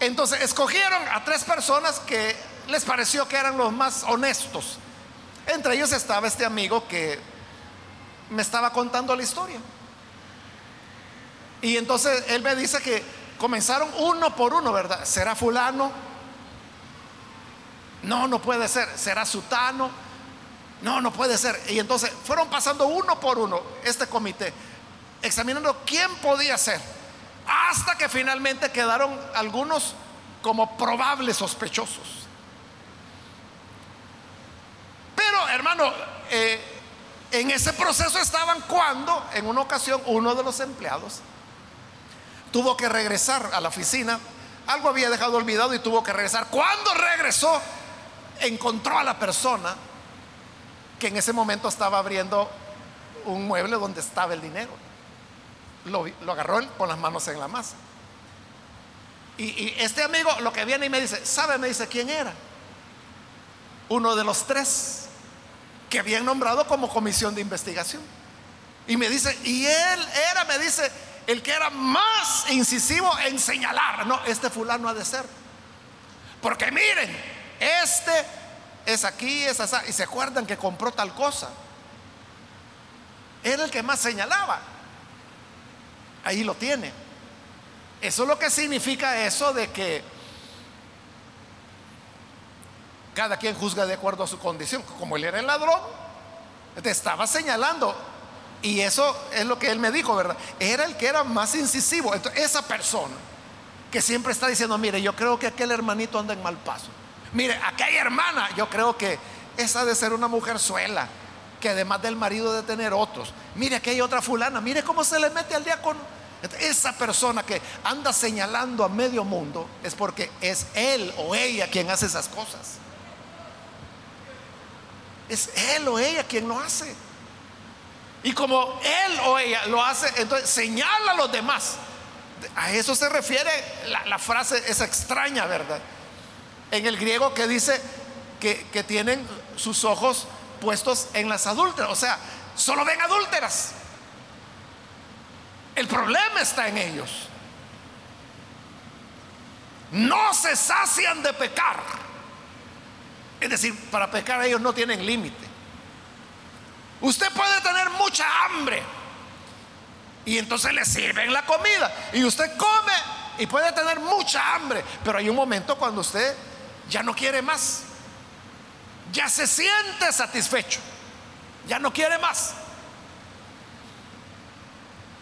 A: Entonces escogieron a tres personas que les pareció que eran los más honestos. Entre ellos estaba este amigo que me estaba contando la historia. Y entonces él me dice que comenzaron uno por uno, ¿verdad? ¿Será fulano? No, no puede ser. ¿Será sutano? No, no puede ser. Y entonces fueron pasando uno por uno este comité, examinando quién podía ser, hasta que finalmente quedaron algunos como probables sospechosos. Pero, hermano, eh, en ese proceso estaban cuando, en una ocasión, uno de los empleados tuvo que regresar a la oficina. Algo había dejado olvidado y tuvo que regresar. Cuando regresó, encontró a la persona que en ese momento estaba abriendo un mueble donde estaba el dinero. Lo, agarró con las manos en la masa. Y, y, este amigo lo que viene y me dice, ¿sabe? Me dice, ¿quién era? Uno de los tres que habían nombrado como comisión de investigación. Y me dice, y él era, me dice, el que era más incisivo en señalar, no, este fulano ha de ser. Porque miren, este es aquí, es así, y se acuerdan que compró tal cosa. Era el que más señalaba. Ahí lo tiene. Eso es lo que significa eso de que cada quien juzga de acuerdo a su condición. Como él era el ladrón, te estaba señalando y eso es lo que él me dijo, ¿verdad? Era el que era más incisivo. Entonces, esa persona que siempre está diciendo, mire, yo creo que aquel hermanito anda en mal paso. Mire, aquella hermana, yo creo que esa de ser una mujer suela, que además del marido de tener otros. Mire, hay otra fulana, mire cómo se le mete al diácono. Esa persona que anda señalando a medio mundo es porque es él o ella quien hace esas cosas. Es él o ella quien lo hace. Y como él o ella lo hace, entonces señala a los demás. A eso se refiere la, frase, esa extraña, ¿verdad? En el griego que dice que, que tienen sus ojos puestos en las adúlteras. O sea, solo ven adúlteras. El problema está en ellos. No se sacian de pecar. Es decir, para pecar ellos no tienen límite. Usted puede tener mucha hambre. Y entonces le sirven la comida. Y usted come y puede tener mucha hambre, pero hay un momento cuando usted ya no quiere más, ya se siente satisfecho, ya no quiere más,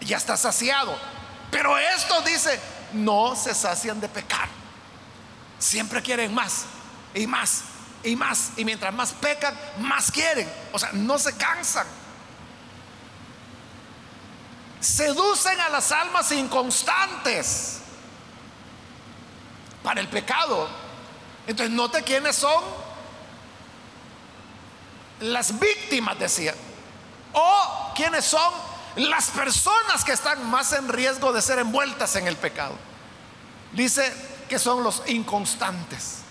A: ya está saciado. Pero esto dice, no se sacian de pecar, siempre quieren más y más y más. Y mientras más pecan, más quieren. O sea, no se cansan. Seducen a las almas inconstantes para el pecado. Entonces, note quiénes son las víctimas, decía. O quiénes son las personas que están más en riesgo de ser envueltas en el pecado. Dice que son los inconstantes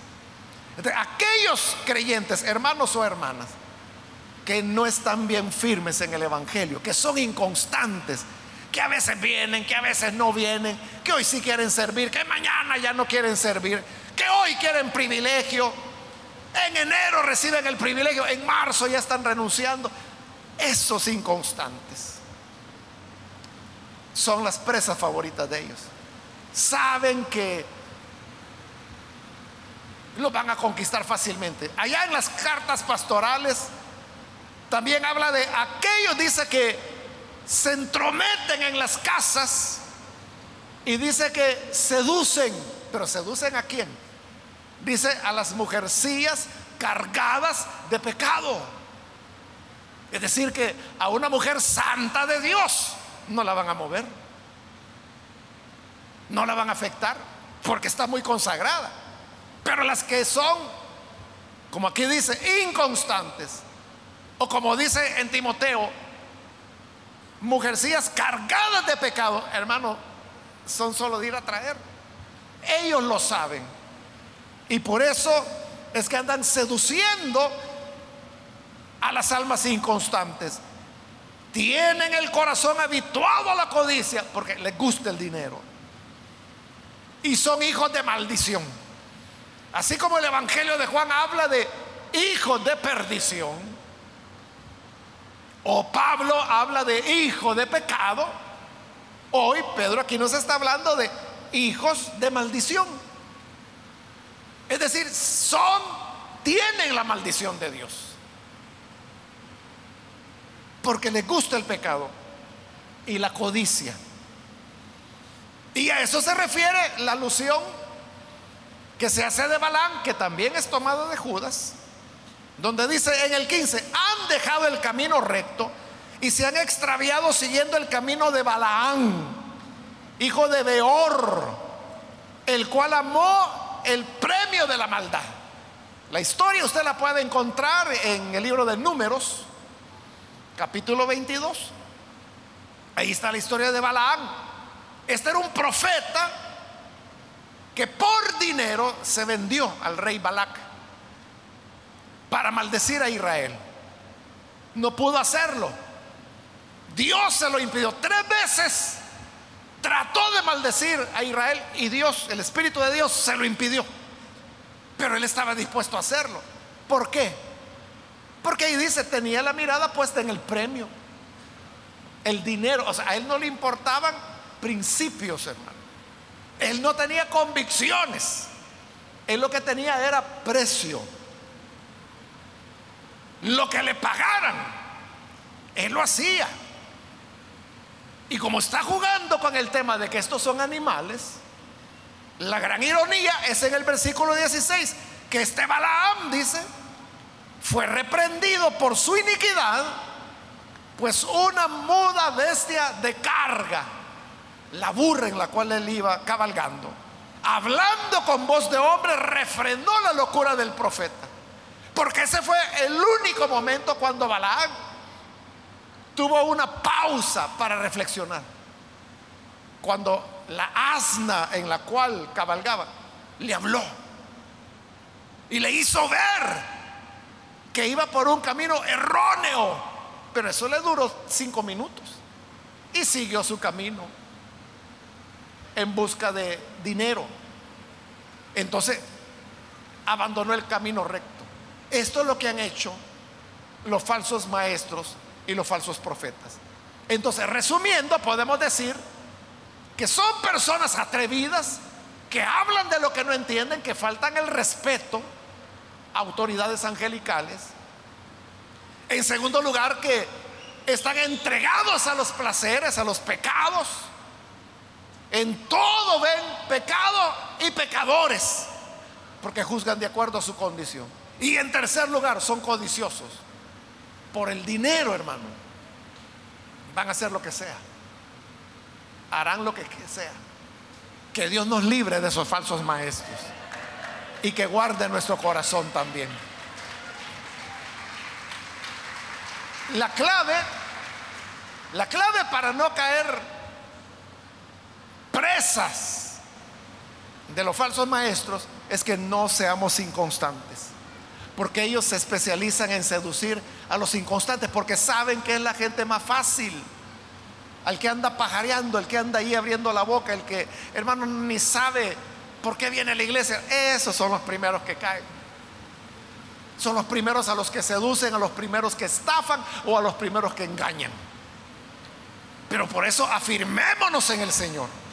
A: aquellos creyentes, hermanos o hermanas, que no están bien firmes en el Evangelio, que son inconstantes, que a veces vienen, que a veces no vienen, que hoy sí quieren servir, que mañana ya no quieren servir, que hoy quieren privilegio, en enero reciben el privilegio, en marzo ya están renunciando. Esos inconstantes son las presas favoritas de ellos. Saben que lo van a conquistar fácilmente. Allá en las cartas pastorales también habla de aquellos, dice que se entrometen en las casas Y dice que seducen, pero seducen a quién? Dice a las mujercillas cargadas de pecado. Es decir, que a una mujer santa de Dios no la van a mover, no la van a afectar, porque está muy consagrada. Pero las que son, como aquí dice, inconstantes, o como dice en Timoteo, mujercillas cargadas de pecado, hermano, son solo de ir a traer. Ellos lo saben. Y por eso es que andan seduciendo a las almas inconstantes. Tienen el corazón habituado a la codicia porque les gusta el dinero. Y son hijos de maldición. Así como el Evangelio de Juan habla de hijos de perdición. O Pablo habla de hijo de pecado. Hoy Pedro aquí nos está hablando de hijos de maldición. Es decir, son, tienen la maldición de Dios. Porque les gusta el pecado y la codicia. Y a eso se refiere la alusión que se hace de Balán, que también es tomado de Judas, donde dice en el 15, han dejado el camino recto y se han extraviado siguiendo el camino de Balaán, hijo de Beor, el cual amó el premio de la maldad. La historia usted la puede encontrar en el libro de Números, capítulo 22. Ahí está la historia de Balaán. Este era un profeta que por dinero se vendió al rey Balac para maldecir a Israel. No pudo hacerlo. Dios se lo impidió. Tres veces trató de maldecir a Israel y Dios, el Espíritu de Dios, se lo impidió. Pero él estaba dispuesto a hacerlo. ¿Por qué? Porque ahí dice, tenía la mirada puesta en el premio, el dinero. O sea, a él no le importaban principios, hermano. Él no tenía convicciones. Él lo que tenía era precio. Lo que le pagaran, él lo hacía. Y como está jugando con el tema de que estos son animales, la gran ironía es en el versículo 16, que este Balaam dice, fue reprendido por su iniquidad, pues una muda bestia de carga, la burra en la cual él iba cabalgando, hablando con voz de hombre, refrenó la locura del profeta. Porque ese fue el único momento cuando Balaam tuvo una pausa para reflexionar. Cuando la asna en la cual cabalgaba le habló y le hizo ver que iba por un camino erróneo, pero eso le duró cinco minutos y siguió su camino en busca de dinero. Entonces abandonó el camino recto. Esto es lo que han hecho los falsos maestros y los falsos profetas. Entonces, resumiendo, podemos decir que son personas atrevidas que hablan de lo que no entienden, que faltan el respeto a autoridades angelicales. En segundo lugar, que están entregados a los placeres, a los pecados. En todo ven pecado y pecadores, porque juzgan de acuerdo a su condición. Y en tercer lugar, son codiciosos por el dinero, hermano. Van a hacer lo que sea. Harán lo que sea. Que Dios nos libre de esos falsos maestros y que guarde nuestro corazón también. La clave, la clave para no caer presas de los falsos maestros es que no seamos inconstantes. Porque ellos se especializan en seducir a los inconstantes porque saben que es la gente más fácil. Al que anda pajareando, el que anda ahí abriendo la boca, el que, hermano, ni sabe por qué viene a la iglesia. Esos son los primeros que caen. Son los primeros a los que seducen, a los primeros que estafan o a los primeros que engañan. Pero por eso afirmémonos en el Señor.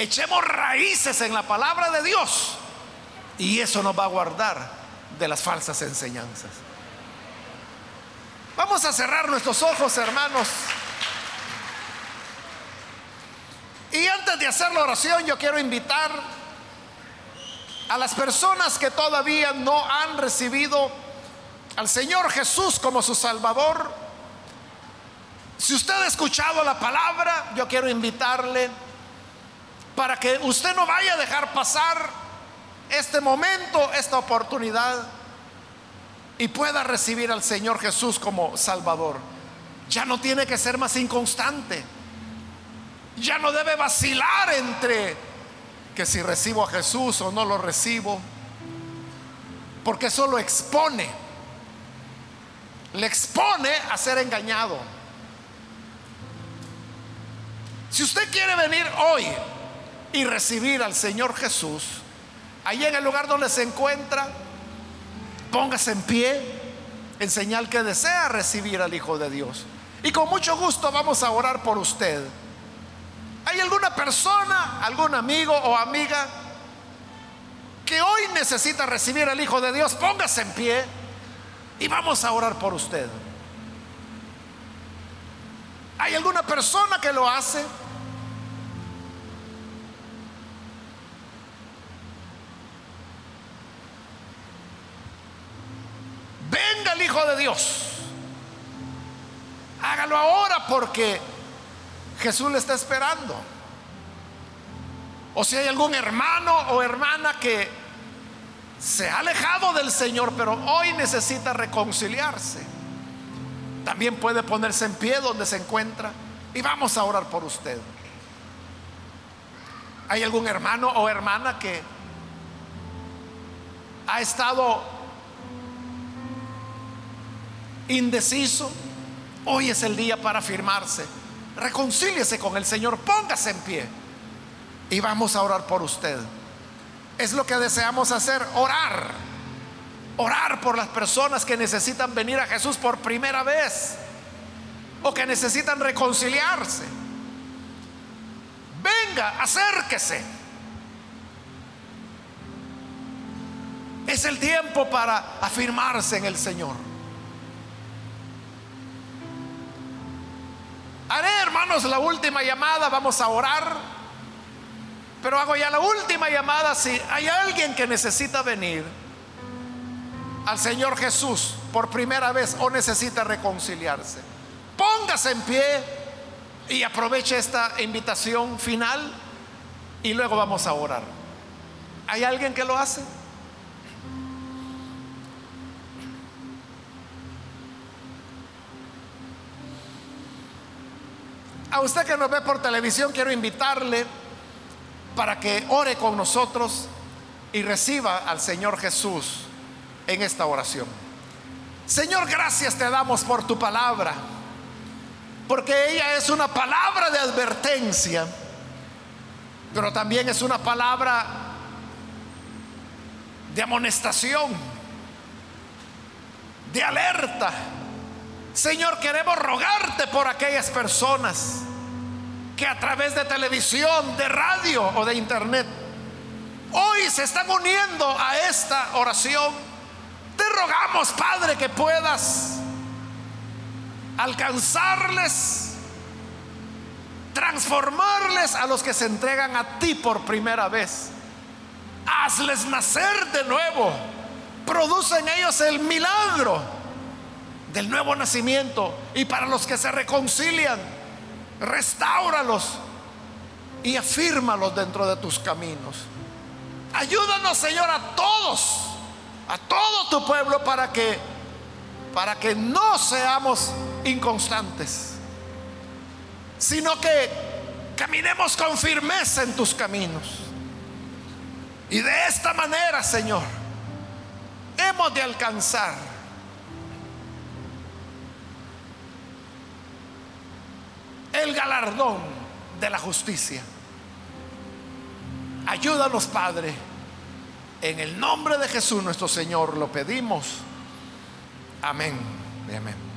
A: Echemos raíces en la palabra de Dios. Y eso nos va a guardar de las falsas enseñanzas. Vamos a cerrar nuestros ojos, hermanos. Y antes de hacer la oración, yo quiero invitar a las personas que todavía no han recibido al Señor Jesús como su Salvador. Si usted ha escuchado la palabra, yo quiero invitarle para que usted no vaya a dejar pasar este momento, esta oportunidad y pueda recibir al Señor Jesús como Salvador. Ya no tiene que ser más inconstante. Ya no debe vacilar entre que si recibo a Jesús o no lo recibo. Porque eso lo expone. Le expone a ser engañado. Si usted quiere venir hoy y recibir al Señor Jesús, ahí en el lugar donde se encuentra, póngase en pie en señal que desea recibir al Hijo de Dios. Y con mucho gusto vamos a orar por usted. ¿Hay alguna persona, algún amigo o amiga que hoy necesita recibir al Hijo de Dios? Póngase en pie y vamos a orar por usted. ¿Hay alguna persona que lo hace? Venga el Hijo de Dios. Hágalo ahora porque Jesús le está esperando. O si hay algún hermano o hermana que se ha alejado del Señor, pero hoy necesita reconciliarse. También puede ponerse en pie donde se encuentra y vamos a orar por usted. ¿Hay algún hermano o hermana que ha estado indeciso? Hoy es el día para afirmarse. Reconcíliese con el Señor, póngase en pie y vamos a orar por usted. Es lo que deseamos hacer, orar. Orar por las personas que necesitan venir a Jesús por primera vez o que necesitan reconciliarse. Venga, acérquese. Es el tiempo para afirmarse en el Señor. Haré, hermanos, la última llamada, vamos a orar. Pero hago ya la última llamada si hay alguien que necesita venir al Señor Jesús por primera vez o necesita reconciliarse. Póngase en pie y aproveche esta invitación final y luego vamos a orar. ¿Hay alguien que lo hace? A usted que nos ve por televisión, quiero invitarle para que ore con nosotros y reciba al Señor Jesús en esta oración. Señor, gracias te damos por tu palabra, porque ella es una palabra de advertencia, pero también es una palabra de amonestación, de alerta Señor, queremos rogarte por aquellas personas que a través de televisión, de radio o de internet hoy se están uniendo a esta oración. Te rogamos, Padre, que puedas alcanzarles, transformarles a los que se entregan a ti por primera vez. Hazles nacer de nuevo. Produce en ellos el milagro del nuevo nacimiento y para los que se reconcilian, restáuralos y afírmalos dentro de tus caminos. Ayúdanos, Señor, a todos, a todo tu pueblo para que para que no seamos inconstantes, sino que caminemos con firmeza en tus caminos. Y de esta manera, Señor, hemos de alcanzar el galardón de la justicia. Ayúdanos, Padre. En el nombre de Jesús nuestro Señor lo pedimos. Amén. Amén.